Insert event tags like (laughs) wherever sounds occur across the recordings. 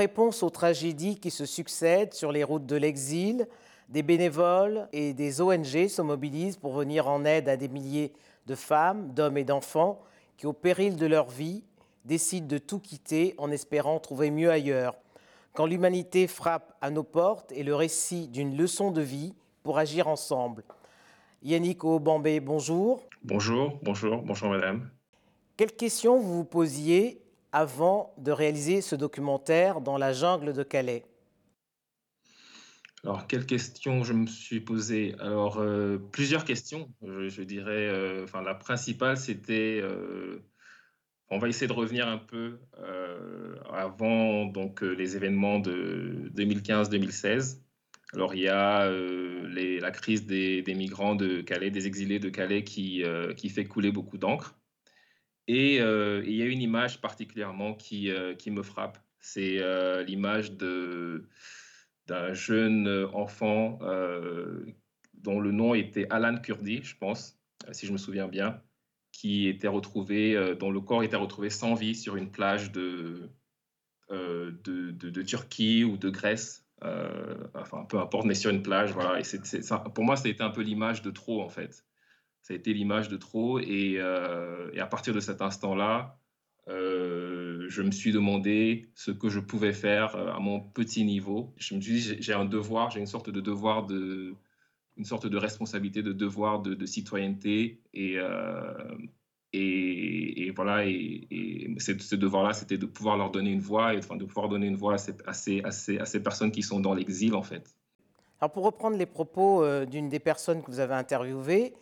En réponse aux tragédies qui se succèdent sur les routes de l'exil, des bénévoles et des ONG se mobilisent pour venir en aide à des milliers de femmes, d'hommes et d'enfants qui, au péril de leur vie, décident de tout quitter en espérant trouver mieux ailleurs. Quand l'humanité frappe à nos portes est le récit d'une leçon de vie pour agir ensemble. Yannick Obambé, bonjour. Bonjour, bonjour, bonjour madame. Quelles questions vous vous posiez avant de réaliser ce documentaire dans la jungle de Calais alors, quelles questions je me suis posées? Alors, euh, plusieurs questions, je, dirais. Euh, la principale, c'était. Euh, on va essayer de revenir un peu avant donc, les événements de 2015-2016. Alors, il y a la crise des, des, migrants de Calais, des exilés de Calais qui, qui fait couler beaucoup d'encre. Et il y a une image particulièrement qui, qui me frappe. C'est l'image de d'un jeune euh, enfant euh, dont le nom était Alan Kurdi, je pense, euh, si je me souviens bien, qui était retrouvé, dont le corps était retrouvé sans vie sur une plage de, Turquie ou de Grèce, enfin peu importe, mais sur une plage, pour moi, ça a été un peu l'image de trop, en fait. Ça a été l'image de trop, et, et à partir de cet instant-là, je me suis demandé ce que je pouvais faire euh, à mon petit niveau. Je me suis dit, j'ai un devoir, j'ai une sorte de devoir de, une sorte de responsabilité, de devoir de, citoyenneté. Et, euh, voilà, et, ce devoir-là, c'était de pouvoir leur donner une voix, enfin, de pouvoir donner une voix à, ces, personnes qui sont dans l'exil, en fait. Alors, pour reprendre les propos euh, d'une des personnes que vous avez interviewées,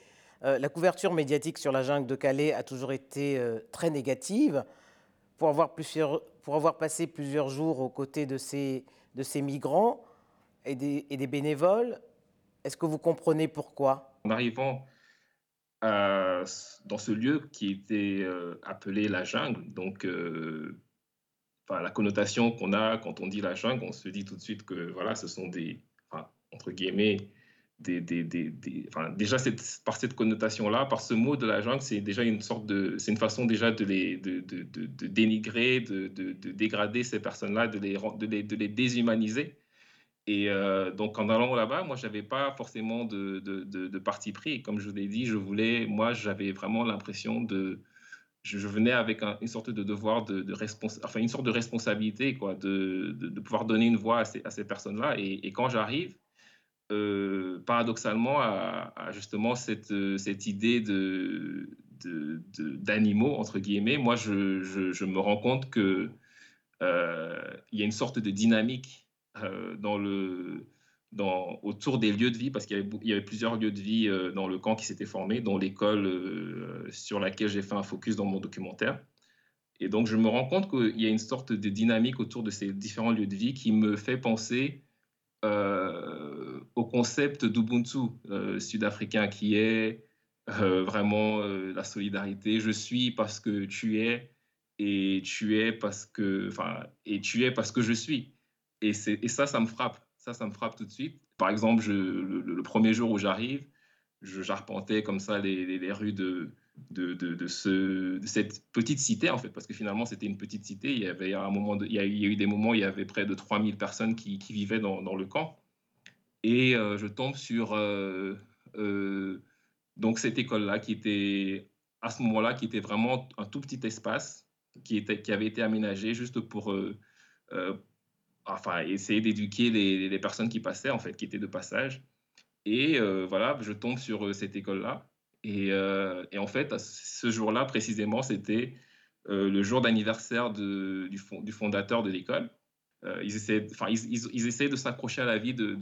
la couverture médiatique sur la jungle de Calais a toujours été très négative pour avoir, passé plusieurs jours aux côtés de ces, migrants et des, bénévoles. Est-ce que vous comprenez pourquoi? En arrivant euh, dans ce lieu qui était euh, appelé la jungle, donc euh, la connotation qu'on a quand on dit la jungle, on se dit tout de suite que voilà, ce sont des, entre guillemets, déjà par cette connotation-là, par ce mot de la jungle, c'est déjà une sorte de, c'est une façon déjà de les, de, de, de, dénigrer, de, dégrader ces personnes-là, de les, de les, de les déshumaniser. Et euh, donc en allant là-bas, moi j'avais pas forcément de, de, parti pris. comme je vous l'ai dit, je voulais, moi j'avais vraiment l'impression de, je, venais avec une sorte de devoir de, de enfin une sorte de responsabilité, quoi, de, de, pouvoir donner une voix à ces, à ces personnes-là. Et quand j'arrive, euh, paradoxalement à, justement cette, euh, cette idée de, d'animaux, entre guillemets, moi, je, je, me rends compte qu'il euh, y a une sorte de dynamique dans le, dans, autour des lieux de vie, parce qu'il il y avait plusieurs lieux de vie dans le camp qui s'étaient formés, dont l'école sur laquelle j'ai fait un focus dans mon documentaire. Et donc, je me rends compte qu'il y a une sorte de dynamique autour de ces différents lieux de vie qui me fait penser euh, au concept d'Ubuntu euh, sud-africain qui est euh, vraiment la solidarité. Je suis parce que tu es et tu es parce que, enfin, et tu es parce que je suis. Et, et ça, ça me frappe. Ça, ça me frappe tout de suite. Par exemple, le, premier jour où j'arrive, j'arpentais comme ça les, les rues de, de, de, ce, de, cette petite cité, en fait, parce que finalement, c'était une petite cité. Il y, avait un moment il, y a, eu des moments où il y avait près de 3000 personnes qui, vivaient dans, le camp. Et euh, je tombe sur euh, euh, donc cette école-là, qui était, à ce moment-là, qui était vraiment un tout petit espace qui avait été aménagé juste pour enfin, essayer d'éduquer les, les, personnes qui passaient, en fait, qui étaient de passage. Et voilà, je tombe sur cette école-là. Euh, et, en fait, ce jour-là, précisément, c'était euh, le jour d'anniversaire du, fondateur de l'école. Euh, ils, essaient, ils, ils, de s'accrocher à la vie, de,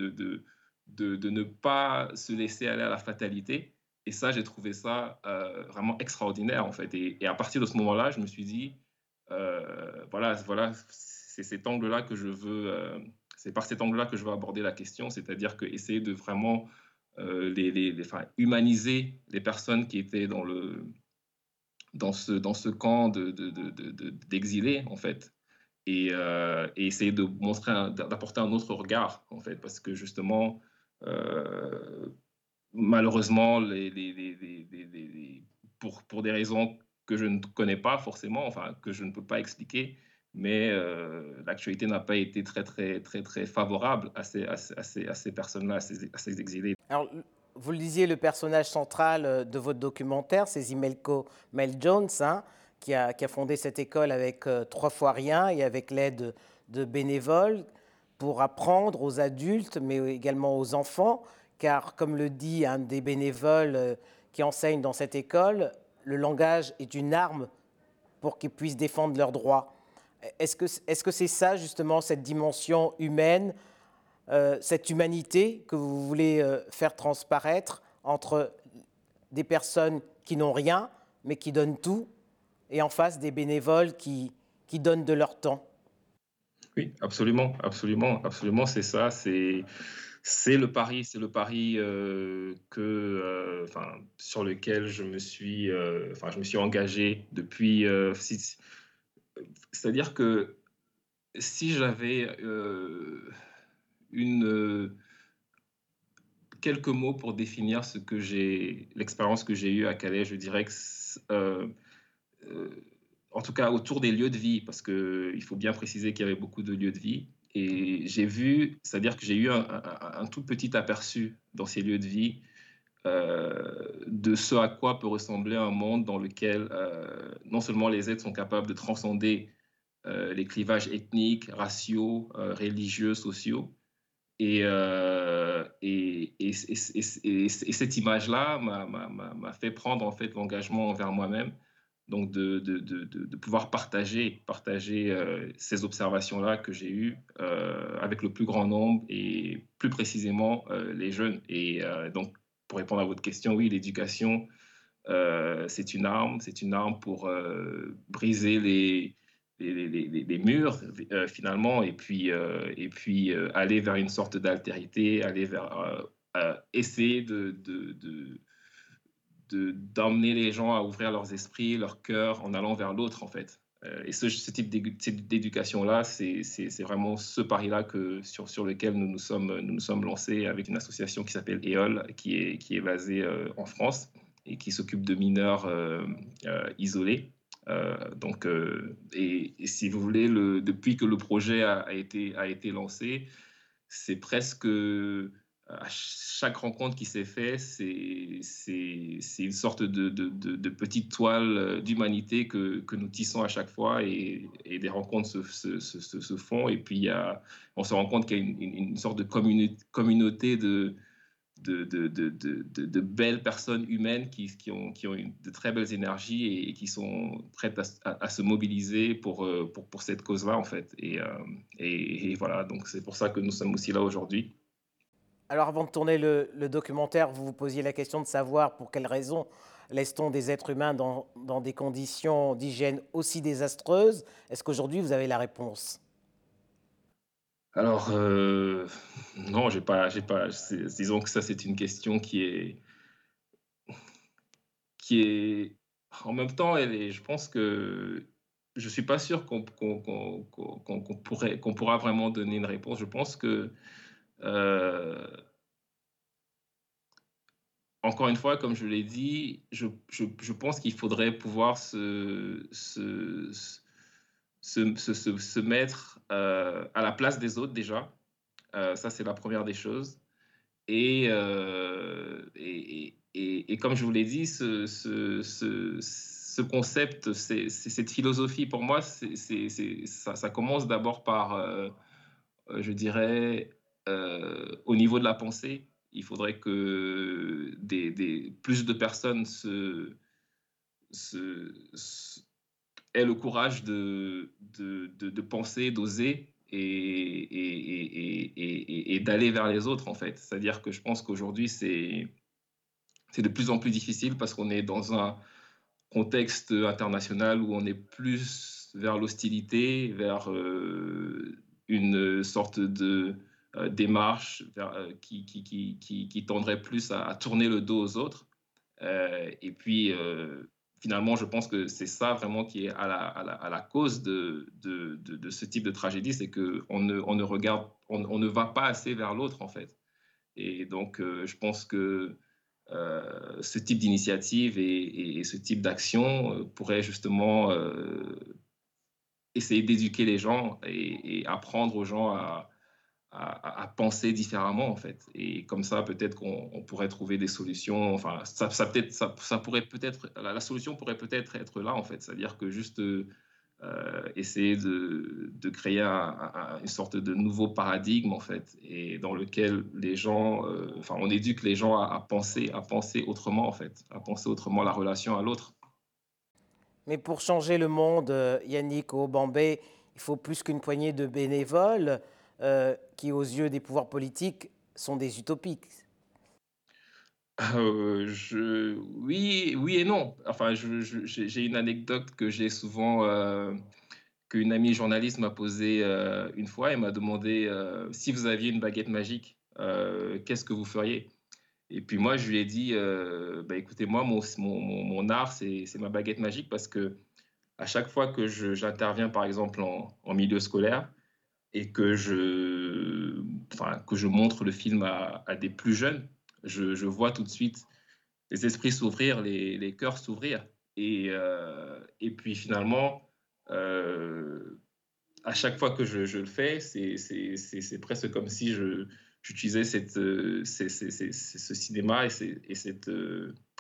ne pas se laisser aller à la fatalité. Et ça, j'ai trouvé ça vraiment extraordinaire, en fait. Et, et, à partir de ce moment-là, je me suis dit, voilà, voilà c'est cet angle-là que je veux, c'est par cet angle-là que je veux aborder la question, c'est-à-dire que essayer de vraiment euh, les, les, enfin, humaniser les personnes qui étaient dans, le, dans, ce, dans ce camp d'exilés, de, de, en fait, et, euh, et, essayer de montrer, d'apporter un autre regard, en fait, parce que justement, euh, malheureusement, les, les, pour, pour des raisons que je ne connais pas forcément, enfin, que je ne peux pas expliquer, mais l'actualité n'a pas été très, très, très, très favorable à ces, à ces, à ces, personnes-là, à ces exilés. Alors, vous le disiez, le personnage central de votre documentaire, c'est Zimelko Mel Jones, hein, qui, a, fondé cette école avec trois fois rien et avec l'aide de bénévoles pour apprendre aux adultes, mais également aux enfants, car comme le dit un des bénévoles euh, qui enseigne dans cette école, le langage est une arme pour qu'ils puissent défendre leurs droits. Est-ce que c'est -ce c'est ça justement, cette dimension humaine, euh, cette humanité que vous voulez euh, faire transparaître entre des personnes qui n'ont rien, mais qui donnent tout, et en face des bénévoles qui, qui donnent de leur temps oui, absolument, absolument, absolument, c'est ça. C'est c'est le pari, c'est le pari euh, que, enfin, sur lequel je me suis, enfin, je me suis engagé depuis. C'est-à-dire que si j'avais une quelques mots pour définir ce que j'ai, l'expérience que j'ai eue à Calais, je dirais que en tout cas autour des lieux de vie, parce qu'il faut bien préciser qu'il y avait beaucoup de lieux de vie. Et j'ai vu, c'est-à-dire que j'ai eu un, tout petit aperçu dans ces lieux de vie euh, de ce à quoi peut ressembler un monde dans lequel euh, non seulement les êtres sont capables de transcender euh, les clivages ethniques, raciaux, religieux, sociaux. Et, et, et, et cette image-là m'a fait prendre en fait l'engagement envers moi-même donc de, de, de, de, pouvoir partager, partager euh, ces observations-là que j'ai eues euh, avec le plus grand nombre et plus précisément euh, les jeunes. Et donc, pour répondre à votre question, oui, l'éducation, c'est une arme, c'est une arme pour briser les, les, murs finalement et puis, et puis aller vers une sorte d'altérité, aller vers essayer de, de d'emmener les gens à ouvrir leurs esprits, leur cœur en allant vers l'autre, en fait. Euh, et ce, type d'éducation-là, c'est vraiment ce pari-là que, sur, sur lequel nous nous, sommes, nous nous sommes lancés avec une association qui s'appelle EOL, qui est, qui est basée euh, en France et qui s'occupe de mineurs euh, isolés. Donc, et, si vous voulez, le, depuis que le projet a, été, lancé, c'est presque à chaque rencontre qui s'est faite, c'est une sorte de, petite toile euh, d'humanité que, nous tissons à chaque fois et, des rencontres se, font. Et puis, on se rend compte qu'il y a une, sorte de communauté de, de, belles personnes humaines qui, ont, ont de très belles énergies et, qui sont prêtes à, se mobiliser pour, euh, pour, cette cause-là, en fait. Euh, et voilà, donc c'est pour ça que nous sommes aussi là aujourd'hui. Alors avant de tourner le, documentaire, vous vous posiez la question de savoir pour quelles raisons laisse-t-on des êtres humains dans, des conditions d'hygiène aussi désastreuses Est-ce qu'aujourd'hui vous avez la réponse? Alors euh, non, j'ai pas, j'ai pas. Disons que ça c'est une question qui est qui est en même temps, elle je pense que je suis pas sûr qu'on pourrait qu'on pourra vraiment donner une réponse. Je pense que euh, encore une fois, comme je l'ai dit, je, pense qu'il faudrait pouvoir se, se, se mettre euh, à la place des autres déjà. Euh, ça, c'est la première des choses. Et, et, et, et, comme je vous l'ai dit, ce, ce, ce, concept, c'est cette philosophie, pour moi, c'est ça, ça, commence d'abord par, je dirais, euh, au niveau de la pensée, il faudrait que des, plus de personnes se, aient le courage de, de, penser, d'oser et, d'aller vers les autres, en fait. C'est-à-dire que je pense qu'aujourd'hui, c'est de plus en plus difficile parce qu'on est dans un contexte international où on est plus vers l'hostilité, vers euh, une sorte de euh, démarche euh, qui, qui, qui, qui, tendrait plus à, tourner le dos aux autres. Et puis, finalement, je pense que c'est ça vraiment qui est à la, cause de, ce type de tragédie, c'est qu'on ne, regarde, on, ne va pas assez vers l'autre, en fait. Et donc, je pense que ce type d'initiative et, et, ce type d'action pourrait justement essayer d'éduquer les gens et, apprendre aux gens à, à, penser différemment en fait. Et comme ça, peut-être qu'on pourrait trouver des solutions. Enfin, ça, ça peut-être, ça, ça, pourrait peut-être, la, solution pourrait peut-être être là en fait. C'est-à-dire que juste euh, essayer de, de créer une sorte de nouveau paradigme en fait, et dans lequel les gens, euh, enfin, on éduque les gens à, penser, à penser autrement en fait, à penser autrement la relation à l'autre. Mais pour changer le monde, euh, Yannick Obambé, il faut plus qu'une poignée de bénévoles. Euh, qui, aux yeux des pouvoirs politiques, sont des utopiques euh, je... oui, oui et non. Enfin, j'ai une anecdote que j'ai souvent, euh, qu'une amie journaliste m'a posée une fois. Elle m'a demandé si vous aviez une baguette magique, qu'est-ce que vous feriez? Et puis moi, je lui ai dit, bah, écoutez, moi, mon, mon, art, c'est ma baguette magique parce que à chaque fois que j'interviens, par exemple, en milieu scolaire, et que je, enfin, que je montre le film à, des plus jeunes, je, vois tout de suite les esprits s'ouvrir, les, les, cœurs s'ouvrir. Et, euh, et puis finalement, euh, à chaque fois que je, le fais, c'est presque comme si j'utilisais cette, ce cinéma et, et, cette,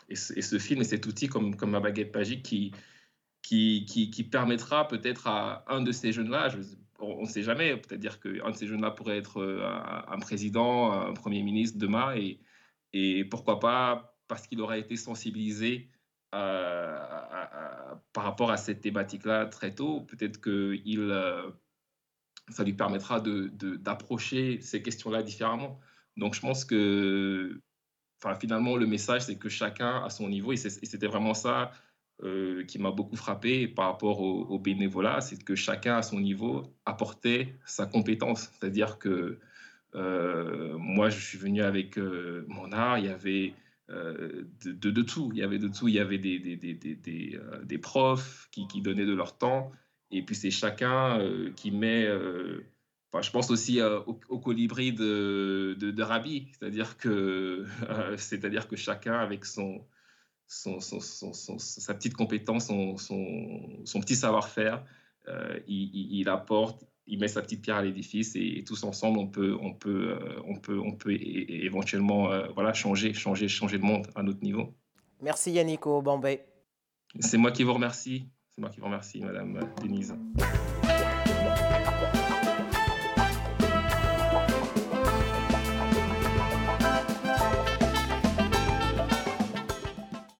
et, ce, film et cet outil comme, comme ma baguette magique qui, qui, qui permettra peut-être à un de ces jeunes-là, on ne sait jamais. Peut-être qu'un de ces jeunes-là pourrait être euh, un, président, un premier ministre demain, et, et pourquoi pas parce qu'il aura été sensibilisé euh, par rapport à cette thématique-là très tôt. Peut-être que il, euh, ça lui permettra d'approcher de, ces questions-là différemment. Donc je pense que finalement, le message, c'est que chacun à son niveau, et c'était vraiment ça euh, qui m'a beaucoup frappé par rapport au, bénévolat, c'est que chacun à son niveau apportait sa compétence. C'est-à-dire que euh, moi, je suis venu avec euh, mon art, il y avait de, tout. Il y avait de tout. Il y avait des, profs qui, donnaient de leur temps. Et puis c'est chacun qui met... Enfin, je pense aussi au, au, colibri de, de, de Rabi, c'est-à-dire que, (laughs) c'est-à-dire que chacun avec son, son, sa petite compétence, son, petit savoir-faire. Euh, il, apporte, il met sa petite pierre à l'édifice et, tous ensemble, on peut, on peut, euh, on peut, on peut éventuellement euh, voilà, changer, changer, changer le monde à notre niveau. Merci Yannick Bambay. C'est moi qui vous remercie. C'est moi qui vous remercie, Madame Denise.